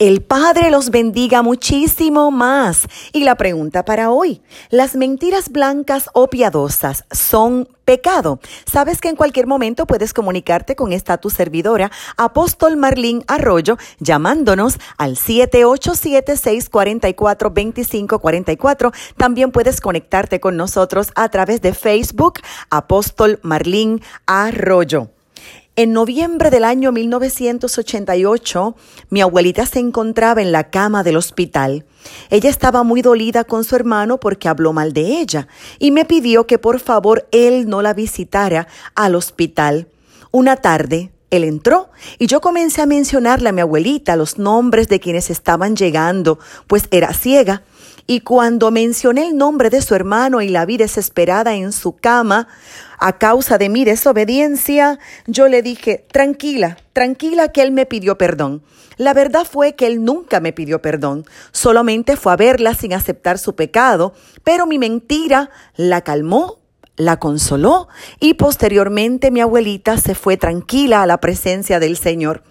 El Padre los bendiga muchísimo más. Y la pregunta para hoy, ¿las mentiras blancas o piadosas son pecado? Sabes que en cualquier momento puedes comunicarte con esta tu servidora, Apóstol Marlín Arroyo, llamándonos al 787-644-2544. También puedes conectarte con nosotros a través de Facebook, Apóstol Marlín Arroyo. En noviembre del año 1988, mi abuelita se encontraba en la cama del hospital. Ella estaba muy dolida con su hermano porque habló mal de ella y me pidió que por favor él no la visitara al hospital. Una tarde, él entró y yo comencé a mencionarle a mi abuelita los nombres de quienes estaban llegando, pues era ciega. Y cuando mencioné el nombre de su hermano y la vi desesperada en su cama, a causa de mi desobediencia, yo le dije, tranquila, tranquila que él me pidió perdón. La verdad fue que él nunca me pidió perdón, solamente fue a verla sin aceptar su pecado, pero mi mentira la calmó, la consoló y posteriormente mi abuelita se fue tranquila a la presencia del Señor.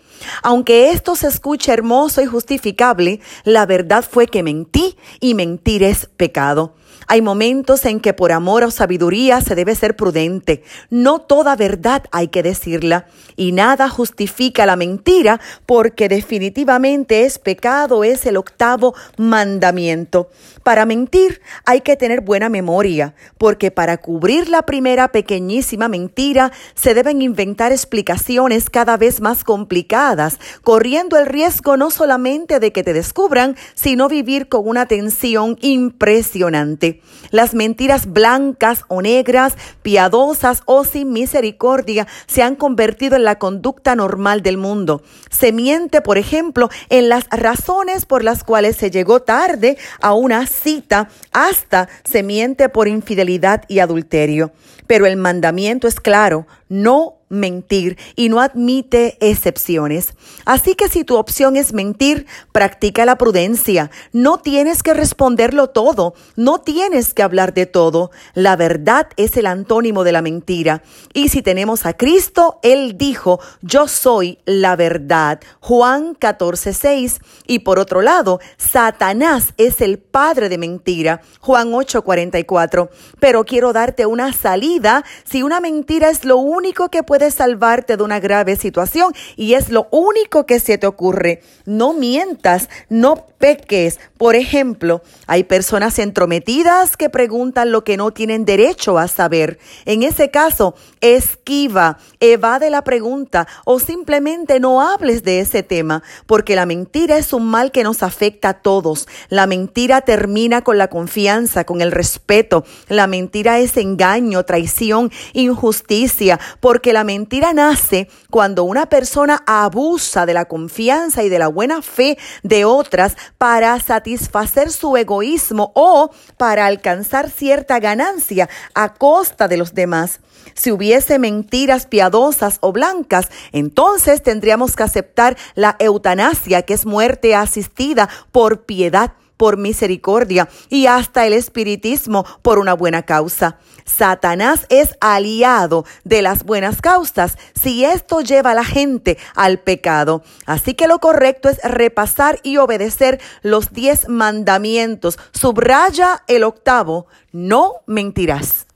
Aunque esto se escuche hermoso y justificable, la verdad fue que mentí y mentir es pecado. Hay momentos en que por amor o sabiduría se debe ser prudente. No toda verdad hay que decirla y nada justifica la mentira porque definitivamente es pecado, es el octavo mandamiento. Para mentir hay que tener buena memoria porque para cubrir la primera pequeñísima mentira se deben inventar explicaciones cada vez más complicadas, corriendo el riesgo no solamente de que te descubran, sino vivir con una tensión impresionante. Las mentiras blancas o negras, piadosas o sin misericordia se han convertido en la conducta normal del mundo. Se miente, por ejemplo, en las razones por las cuales se llegó tarde a una cita, hasta se miente por infidelidad y adulterio. Pero el mandamiento es claro, no mentir y no admite excepciones. Así que si tu opción es mentir, practica la prudencia. No tienes que responderlo todo, no tienes que hablar de todo. La verdad es el antónimo de la mentira. Y si tenemos a Cristo, Él dijo, yo soy la verdad. Juan 14, 6. Y por otro lado, Satanás es el padre de mentira. Juan 8, 44. Pero quiero darte una salida si una mentira es lo único que puede puede salvarte de una grave situación y es lo único que se te ocurre. No mientas, no peques. Por ejemplo, hay personas entrometidas que preguntan lo que no tienen derecho a saber. En ese caso, esquiva, evade la pregunta o simplemente no hables de ese tema, porque la mentira es un mal que nos afecta a todos. La mentira termina con la confianza, con el respeto. La mentira es engaño, traición, injusticia, porque la mentira nace cuando una persona abusa de la confianza y de la buena fe de otras para satisfacer su egoísmo o para alcanzar cierta ganancia a costa de los demás. Si hubiese mentiras piadosas o blancas, entonces tendríamos que aceptar la eutanasia, que es muerte asistida por piedad por misericordia y hasta el espiritismo por una buena causa. Satanás es aliado de las buenas causas si esto lleva a la gente al pecado. Así que lo correcto es repasar y obedecer los diez mandamientos. Subraya el octavo, no mentirás.